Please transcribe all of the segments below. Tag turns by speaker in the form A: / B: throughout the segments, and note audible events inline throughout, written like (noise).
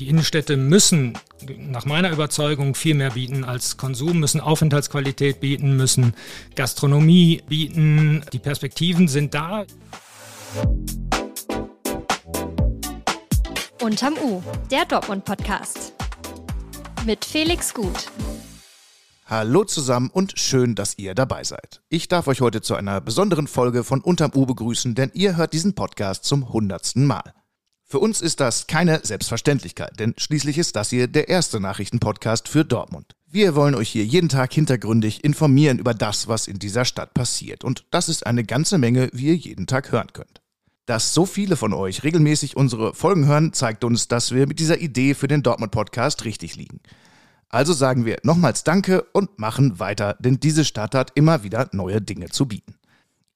A: Die Innenstädte müssen nach meiner Überzeugung viel mehr bieten als Konsum, müssen Aufenthaltsqualität bieten, müssen Gastronomie bieten. Die Perspektiven sind da.
B: Unterm U, der Dortmund-Podcast. Mit Felix Gut.
C: Hallo zusammen und schön, dass ihr dabei seid. Ich darf euch heute zu einer besonderen Folge von Unterm U begrüßen, denn ihr hört diesen Podcast zum hundertsten Mal. Für uns ist das keine Selbstverständlichkeit, denn schließlich ist das hier der erste Nachrichtenpodcast für Dortmund. Wir wollen euch hier jeden Tag hintergründig informieren über das, was in dieser Stadt passiert. Und das ist eine ganze Menge, wie ihr jeden Tag hören könnt. Dass so viele von euch regelmäßig unsere Folgen hören, zeigt uns, dass wir mit dieser Idee für den Dortmund Podcast richtig liegen. Also sagen wir nochmals Danke und machen weiter, denn diese Stadt hat immer wieder neue Dinge zu bieten.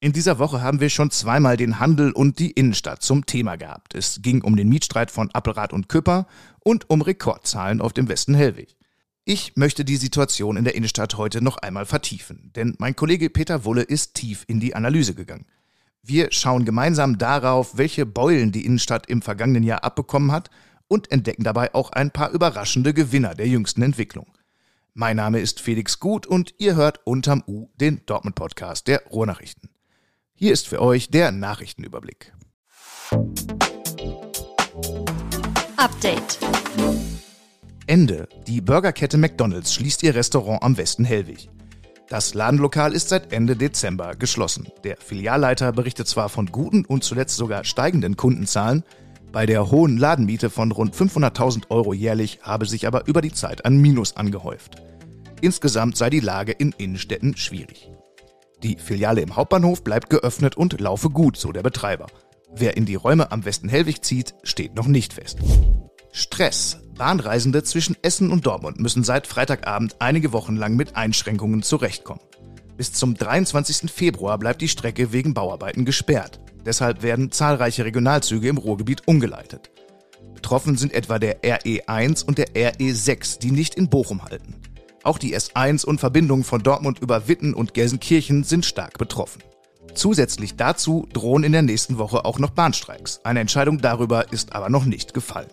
C: In dieser Woche haben wir schon zweimal den Handel und die Innenstadt zum Thema gehabt. Es ging um den Mietstreit von Appelrad und Küpper und um Rekordzahlen auf dem Westen Hellweg. Ich möchte die Situation in der Innenstadt heute noch einmal vertiefen, denn mein Kollege Peter Wulle ist tief in die Analyse gegangen. Wir schauen gemeinsam darauf, welche Beulen die Innenstadt im vergangenen Jahr abbekommen hat und entdecken dabei auch ein paar überraschende Gewinner der jüngsten Entwicklung. Mein Name ist Felix Gut und ihr hört unterm U den Dortmund Podcast der Ruhrnachrichten. Hier ist für euch der Nachrichtenüberblick.
B: Update.
C: Ende. Die Burgerkette McDonald's schließt ihr Restaurant am Westen Hellwig. Das Ladenlokal ist seit Ende Dezember geschlossen. Der Filialleiter berichtet zwar von guten und zuletzt sogar steigenden Kundenzahlen, bei der hohen Ladenmiete von rund 500.000 Euro jährlich habe sich aber über die Zeit ein Minus angehäuft. Insgesamt sei die Lage in Innenstädten schwierig. Die Filiale im Hauptbahnhof bleibt geöffnet und laufe gut, so der Betreiber. Wer in die Räume am Westen Hellwig zieht, steht noch nicht fest. Stress. Bahnreisende zwischen Essen und Dortmund müssen seit Freitagabend einige Wochen lang mit Einschränkungen zurechtkommen. Bis zum 23. Februar bleibt die Strecke wegen Bauarbeiten gesperrt. Deshalb werden zahlreiche Regionalzüge im Ruhrgebiet umgeleitet. Betroffen sind etwa der RE1 und der RE6, die nicht in Bochum halten. Auch die S1 und Verbindungen von Dortmund über Witten und Gelsenkirchen sind stark betroffen. Zusätzlich dazu drohen in der nächsten Woche auch noch Bahnstreiks. Eine Entscheidung darüber ist aber noch nicht gefallen.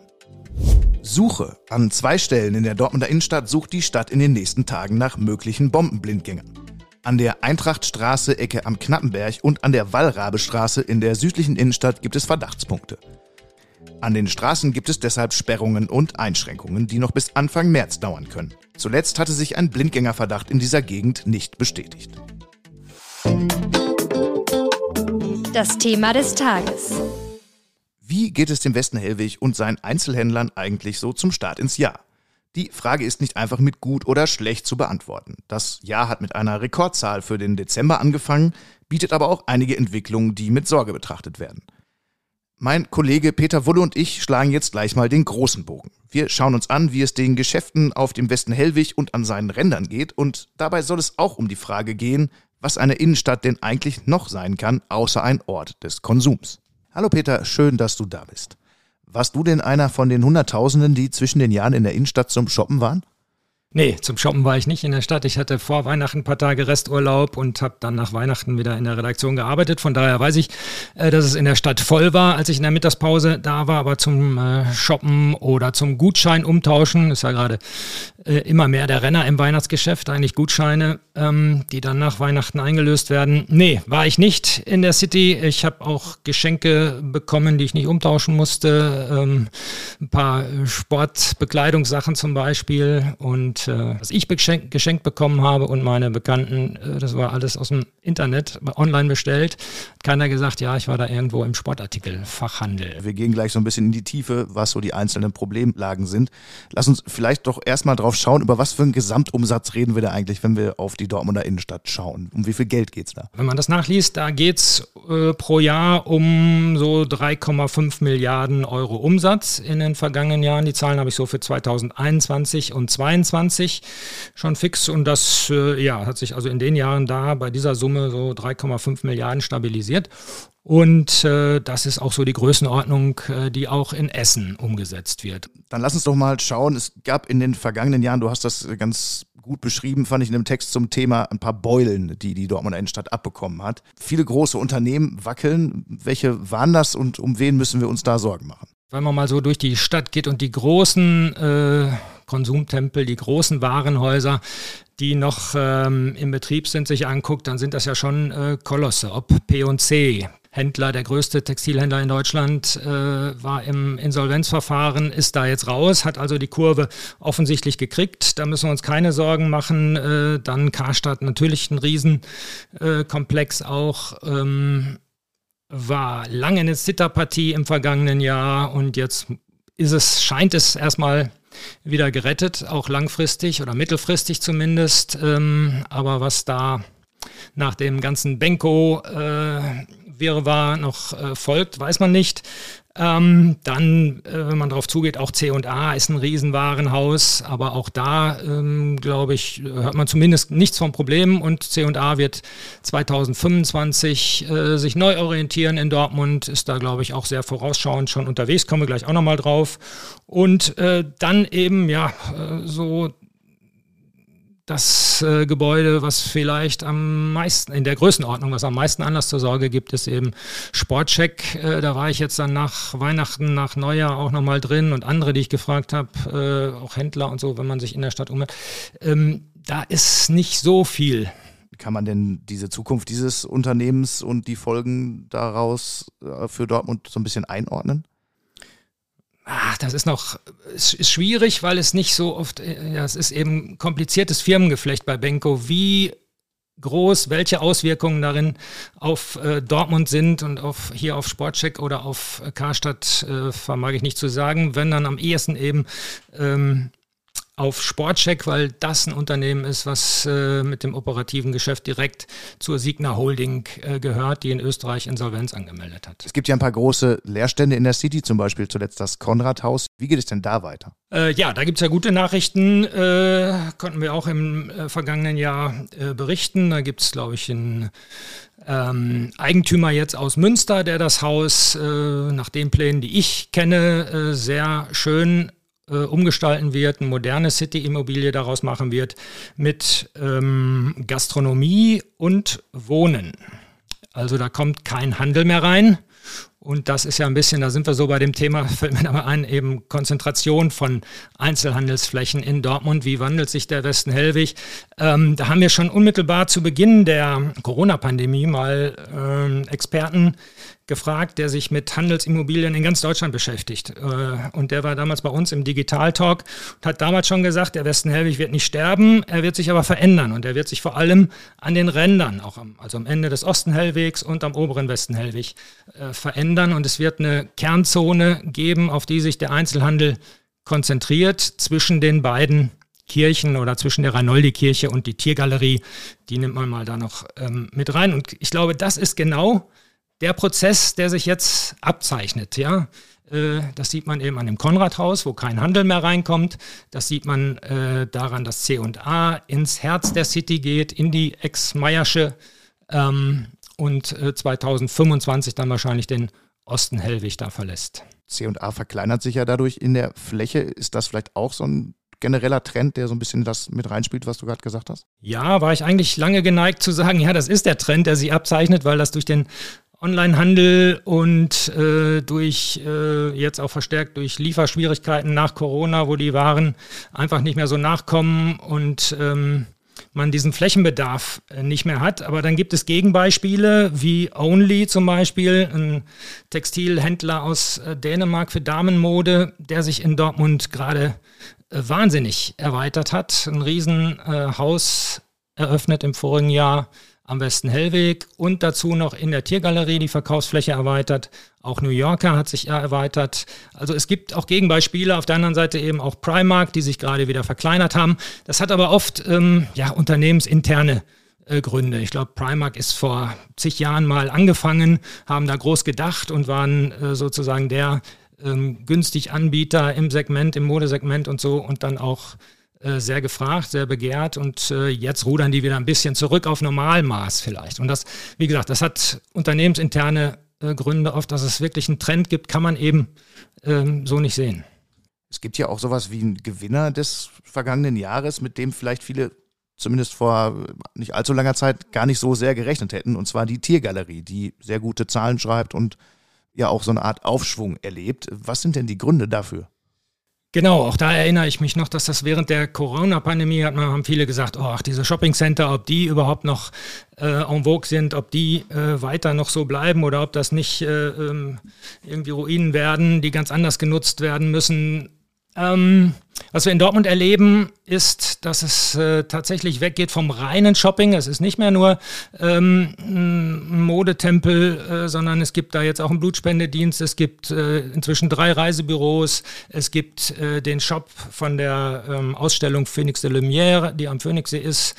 C: Suche. An zwei Stellen in der Dortmunder Innenstadt sucht die Stadt in den nächsten Tagen nach möglichen Bombenblindgängern. An der Eintrachtstraße Ecke am Knappenberg und an der Wallrabestraße in der südlichen Innenstadt gibt es Verdachtspunkte. An den Straßen gibt es deshalb Sperrungen und Einschränkungen, die noch bis Anfang März dauern können. Zuletzt hatte sich ein Blindgängerverdacht in dieser Gegend nicht bestätigt.
B: Das Thema des Tages.
C: Wie geht es dem Westen Hellwig und seinen Einzelhändlern eigentlich so zum Start ins Jahr? Die Frage ist nicht einfach mit gut oder schlecht zu beantworten. Das Jahr hat mit einer Rekordzahl für den Dezember angefangen, bietet aber auch einige Entwicklungen, die mit Sorge betrachtet werden. Mein Kollege Peter Wulle und ich schlagen jetzt gleich mal den großen Bogen. Wir schauen uns an, wie es den Geschäften auf dem Westen Hellwig und an seinen Rändern geht und dabei soll es auch um die Frage gehen, was eine Innenstadt denn eigentlich noch sein kann, außer ein Ort des Konsums. Hallo Peter, schön, dass du da bist. Warst du denn einer von den Hunderttausenden, die zwischen den Jahren in der Innenstadt zum Shoppen waren?
A: Nee, zum Shoppen war ich nicht in der Stadt. Ich hatte vor Weihnachten ein paar Tage Resturlaub und habe dann nach Weihnachten wieder in der Redaktion gearbeitet. Von daher weiß ich, äh, dass es in der Stadt voll war, als ich in der Mittagspause da war. Aber zum äh, Shoppen oder zum Gutschein umtauschen, ist ja gerade äh, immer mehr der Renner im Weihnachtsgeschäft, eigentlich Gutscheine, ähm, die dann nach Weihnachten eingelöst werden. Nee, war ich nicht in der City. Ich habe auch Geschenke bekommen, die ich nicht umtauschen musste. Ähm, ein paar Sportbekleidungssachen zum Beispiel und äh, was ich geschenkt, geschenkt bekommen habe und meine Bekannten, äh, das war alles aus dem Internet, online bestellt. Hat keiner gesagt, ja, ich war da irgendwo im Sportartikelfachhandel.
C: Wir gehen gleich so ein bisschen in die Tiefe, was so die einzelnen Problemlagen sind. Lass uns vielleicht doch erstmal drauf schauen, über was für einen Gesamtumsatz reden wir da eigentlich, wenn wir auf die Dortmunder Innenstadt schauen. Um wie viel Geld geht es da?
A: Wenn man das nachliest, da geht es äh, pro Jahr um so 3,5 Milliarden Euro Umsatz in den vergangenen Jahren. Die Zahlen habe ich so für 2021 und 2022 2020 schon fix und das äh, ja, hat sich also in den Jahren da bei dieser Summe so 3,5 Milliarden stabilisiert. Und äh, das ist auch so die Größenordnung, äh, die auch in Essen umgesetzt wird.
C: Dann lass uns doch mal schauen. Es gab in den vergangenen Jahren, du hast das ganz gut beschrieben, fand ich in dem Text zum Thema ein paar Beulen, die die Dortmunder Innenstadt abbekommen hat. Viele große Unternehmen wackeln. Welche waren das und um wen müssen wir uns da Sorgen machen?
A: wenn man mal so durch die Stadt geht und die großen äh, Konsumtempel, die großen Warenhäuser, die noch ähm, im Betrieb sind, sich anguckt, dann sind das ja schon äh, Kolosse, ob P&C, Händler, der größte Textilhändler in Deutschland, äh, war im Insolvenzverfahren, ist da jetzt raus, hat also die Kurve offensichtlich gekriegt. Da müssen wir uns keine Sorgen machen. Äh, dann Karstadt natürlich ein Riesenkomplex äh, auch. Ähm, war lange eine Zitterpartie im vergangenen Jahr und jetzt ist es, scheint es erstmal wieder gerettet, auch langfristig oder mittelfristig zumindest. Ähm, aber was da nach dem ganzen Benko äh, noch äh, folgt, weiß man nicht. Ähm, dann, äh, wenn man darauf zugeht, auch C&A ist ein Riesenwarenhaus, aber auch da, ähm, glaube ich, hört man zumindest nichts vom Problem und C&A wird 2025 äh, sich neu orientieren in Dortmund, ist da, glaube ich, auch sehr vorausschauend schon unterwegs, kommen wir gleich auch nochmal drauf. Und äh, dann eben, ja, äh, so das äh, Gebäude, was vielleicht am meisten, in der Größenordnung, was am meisten Anlass zur Sorge gibt, ist eben Sportcheck. Äh, da war ich jetzt dann nach Weihnachten, nach Neujahr auch nochmal drin und andere, die ich gefragt habe, äh, auch Händler und so, wenn man sich in der Stadt umhört. Ähm, da ist nicht so viel.
C: Kann man denn diese Zukunft dieses Unternehmens und die Folgen daraus äh, für Dortmund so ein bisschen einordnen?
A: Ach, das ist noch ist, schwierig, weil es nicht so oft, äh, ja, es ist eben kompliziertes Firmengeflecht bei Benko. Wie groß, welche Auswirkungen darin auf äh, Dortmund sind und auf hier auf Sportcheck oder auf äh, Karstadt äh, vermag ich nicht zu sagen, wenn dann am ehesten eben ähm, auf Sportcheck, weil das ein Unternehmen ist, was äh, mit dem operativen Geschäft direkt zur Signa Holding äh, gehört, die in Österreich Insolvenz angemeldet hat.
C: Es gibt ja ein paar große Leerstände in der City, zum Beispiel zuletzt das Konradhaus. Wie geht es denn da weiter?
A: Äh, ja, da gibt es ja gute Nachrichten, äh, konnten wir auch im äh, vergangenen Jahr äh, berichten. Da gibt es, glaube ich, einen ähm, Eigentümer jetzt aus Münster, der das Haus nach den Plänen, die ich kenne, sehr schön äh, umgestalten wird, eine moderne City-Immobilie daraus machen wird mit ähm, Gastronomie und Wohnen. Also da kommt kein Handel mehr rein. Und das ist ja ein bisschen, da sind wir so bei dem Thema, (laughs) fällt mir aber ein, eben Konzentration von Einzelhandelsflächen in Dortmund. Wie wandelt sich der Westen Hellwig? Ähm, da haben wir schon unmittelbar zu Beginn der Corona-Pandemie mal ähm, Experten gefragt, der sich mit Handelsimmobilien in ganz Deutschland beschäftigt. Äh, und der war damals bei uns im Digital Talk und hat damals schon gesagt, der Westen Hellwig wird nicht sterben, er wird sich aber verändern und er wird sich vor allem an den Rändern, auch am, also am Ende des Osten Hellwegs und am oberen Westen Hellwig äh, verändern und es wird eine Kernzone geben, auf die sich der Einzelhandel konzentriert zwischen den beiden Kirchen oder zwischen der Ranoldi-Kirche und die Tiergalerie. Die nimmt man mal da noch ähm, mit rein. Und ich glaube, das ist genau der Prozess, der sich jetzt abzeichnet, ja, äh, das sieht man eben an dem Konradhaus, wo kein Handel mehr reinkommt. Das sieht man äh, daran, dass C&A ins Herz der City geht, in die Ex-Meiersche ähm, und äh, 2025 dann wahrscheinlich den Osten Hellwig da verlässt.
C: C&A verkleinert sich ja dadurch in der Fläche. Ist das vielleicht auch so ein genereller Trend, der so ein bisschen das mit reinspielt, was du gerade gesagt hast?
A: Ja, war ich eigentlich lange geneigt zu sagen, ja, das ist der Trend, der sich abzeichnet, weil das durch den Onlinehandel und äh, durch äh, jetzt auch verstärkt durch Lieferschwierigkeiten nach Corona, wo die Waren einfach nicht mehr so nachkommen und ähm, man diesen Flächenbedarf äh, nicht mehr hat. Aber dann gibt es Gegenbeispiele wie Only zum Beispiel, ein Textilhändler aus äh, Dänemark für Damenmode, der sich in Dortmund gerade äh, wahnsinnig erweitert hat. Ein Riesenhaus eröffnet im vorigen Jahr am Westen Hellweg und dazu noch in der Tiergalerie die Verkaufsfläche erweitert. Auch New Yorker hat sich erweitert. Also es gibt auch Gegenbeispiele. Auf der anderen Seite eben auch Primark, die sich gerade wieder verkleinert haben. Das hat aber oft ähm, ja, unternehmensinterne äh, Gründe. Ich glaube, Primark ist vor zig Jahren mal angefangen, haben da groß gedacht und waren äh, sozusagen der ähm, günstig Anbieter im Segment, im Modesegment und so und dann auch sehr gefragt, sehr begehrt und äh, jetzt rudern die wieder ein bisschen zurück auf Normalmaß vielleicht. Und das, wie gesagt, das hat unternehmensinterne äh, Gründe. Oft, dass es wirklich einen Trend gibt, kann man eben ähm, so nicht sehen.
C: Es gibt ja auch sowas wie einen Gewinner des vergangenen Jahres, mit dem vielleicht viele zumindest vor nicht allzu langer Zeit gar nicht so sehr gerechnet hätten, und zwar die Tiergalerie, die sehr gute Zahlen schreibt und ja auch so eine Art Aufschwung erlebt. Was sind denn die Gründe dafür?
A: Genau, auch da erinnere ich mich noch, dass das während der Corona-Pandemie hat man, haben viele gesagt, oh, ach, diese Shopping-Center, ob die überhaupt noch äh, en vogue sind, ob die äh, weiter noch so bleiben oder ob das nicht äh, ähm, irgendwie Ruinen werden, die ganz anders genutzt werden müssen. Ähm, was wir in Dortmund erleben, ist, dass es äh, tatsächlich weggeht vom reinen Shopping. Es ist nicht mehr nur ähm, ein Modetempel, äh, sondern es gibt da jetzt auch einen Blutspendedienst. Es gibt äh, inzwischen drei Reisebüros. Es gibt äh, den Shop von der ähm, Ausstellung Phoenix de Lumière, die am Phoenixsee ist.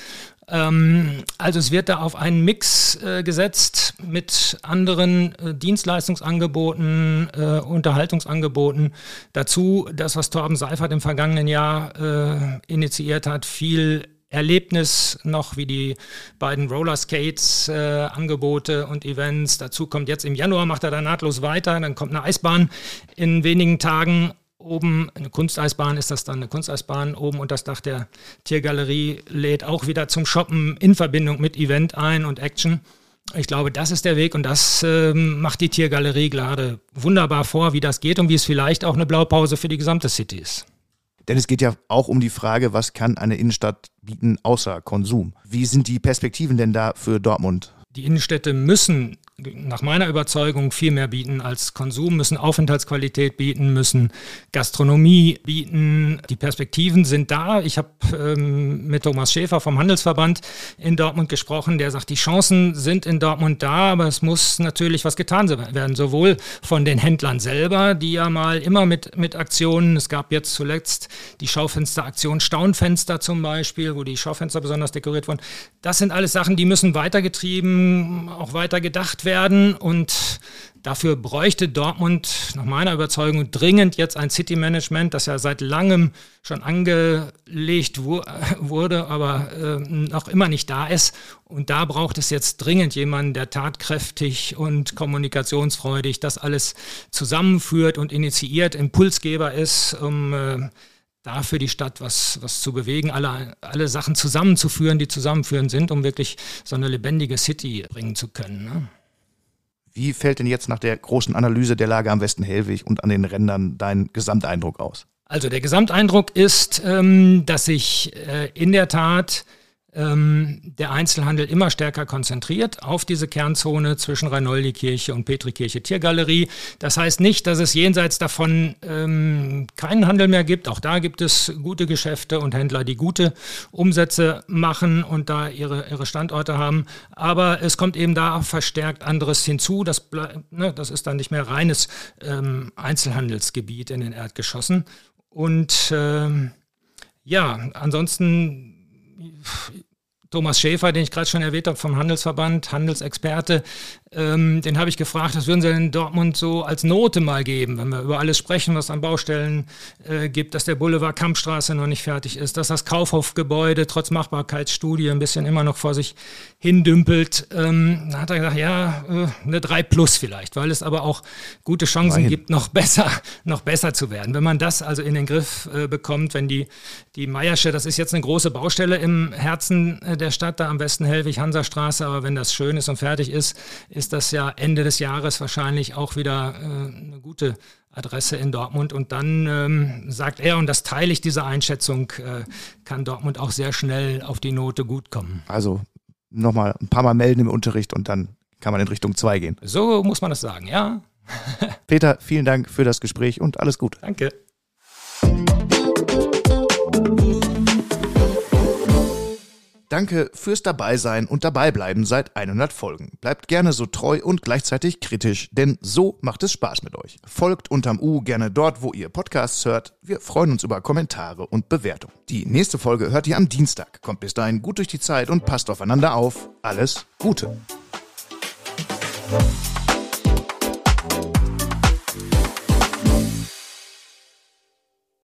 A: Ähm, also es wird da auf einen Mix äh, gesetzt mit anderen äh, Dienstleistungsangeboten, äh, Unterhaltungsangeboten. Dazu das, was Torben Seifert im vergangenen Jahr äh, initiiert hat, viel Erlebnis noch wie die beiden Roller Skates äh, Angebote und Events. Dazu kommt jetzt im Januar, macht er da nahtlos weiter. Dann kommt eine Eisbahn in wenigen Tagen oben, eine Kunsteisbahn ist das dann, eine Kunsteisbahn oben und das Dach der Tiergalerie lädt auch wieder zum Shoppen in Verbindung mit Event ein und Action. Ich glaube, das ist der Weg und das äh, macht die Tiergalerie gerade wunderbar vor, wie das geht und wie es vielleicht auch eine Blaupause für die gesamte City ist.
C: Denn es geht ja auch um die Frage, was kann eine Innenstadt bieten außer Konsum? Wie sind die Perspektiven denn da für Dortmund?
A: Die Innenstädte müssen nach meiner Überzeugung viel mehr bieten als Konsum, müssen Aufenthaltsqualität bieten, müssen Gastronomie bieten. Die Perspektiven sind da. Ich habe ähm, mit Thomas Schäfer vom Handelsverband in Dortmund gesprochen, der sagt, die Chancen sind in Dortmund da, aber es muss natürlich was getan werden, sowohl von den Händlern selber, die ja mal immer mit, mit Aktionen, es gab jetzt zuletzt die Schaufensteraktion Staunfenster zum Beispiel, wo die Schaufenster besonders dekoriert wurden. Das sind alles Sachen, die müssen weitergetrieben, auch weiter gedacht werden und dafür bräuchte Dortmund nach meiner Überzeugung dringend jetzt ein City Management, das ja seit langem schon angelegt wu (laughs) wurde, aber äh, noch immer nicht da ist. Und da braucht es jetzt dringend jemanden, der tatkräftig und kommunikationsfreudig das alles zusammenführt und initiiert, Impulsgeber ist, um äh, da für die Stadt was, was zu bewegen, alle, alle Sachen zusammenzuführen, die zusammenführen sind, um wirklich so eine lebendige City bringen zu können. Ne?
C: Wie fällt denn jetzt nach der großen Analyse der Lage am Westen Hellwig und an den Rändern dein Gesamteindruck aus?
A: Also der Gesamteindruck ist, ähm, dass sich äh, in der Tat ähm, der Einzelhandel immer stärker konzentriert auf diese Kernzone zwischen Reinoldi-Kirche und Petrikirche-Tiergalerie. Das heißt nicht, dass es jenseits davon ähm, keinen Handel mehr gibt. Auch da gibt es gute Geschäfte und Händler, die gute Umsätze machen und da ihre, ihre Standorte haben. Aber es kommt eben da verstärkt anderes hinzu. Das, ne, das ist dann nicht mehr reines ähm, Einzelhandelsgebiet in den Erdgeschossen. Und ähm, ja, ansonsten Thomas Schäfer, den ich gerade schon erwähnt habe vom Handelsverband, Handelsexperte, ähm, den habe ich gefragt, was würden Sie denn Dortmund so als Note mal geben, wenn wir über alles sprechen, was an Baustellen äh, gibt, dass der Boulevard Kampfstraße noch nicht fertig ist, dass das Kaufhofgebäude trotz Machbarkeitsstudie ein bisschen immer noch vor sich hindümpelt. Ähm, da hat er gesagt, ja, äh, eine 3 plus vielleicht, weil es aber auch gute Chancen Nein. gibt, noch besser, (laughs) noch besser zu werden. Wenn man das also in den Griff äh, bekommt, wenn die, die Meiersche, das ist jetzt eine große Baustelle im Herzen äh, der Stadt, da am besten Hellwig, Hansastraße, aber wenn das schön ist und fertig ist, ist das ja Ende des Jahres wahrscheinlich auch wieder äh, eine gute Adresse in Dortmund. Und dann ähm, sagt er, und das teile ich diese Einschätzung, äh, kann Dortmund auch sehr schnell auf die Note gut kommen.
C: Also nochmal ein paar Mal melden im Unterricht und dann kann man in Richtung 2 gehen.
A: So muss man das sagen, ja. (laughs)
C: Peter, vielen Dank für das Gespräch und alles Gute.
A: Danke.
C: Danke fürs Dabeisein und Dabeibleiben seit 100 Folgen. Bleibt gerne so treu und gleichzeitig kritisch, denn so macht es Spaß mit euch. Folgt unterm U gerne dort, wo ihr Podcasts hört. Wir freuen uns über Kommentare und Bewertungen. Die nächste Folge hört ihr am Dienstag. Kommt bis dahin gut durch die Zeit und passt aufeinander auf. Alles Gute.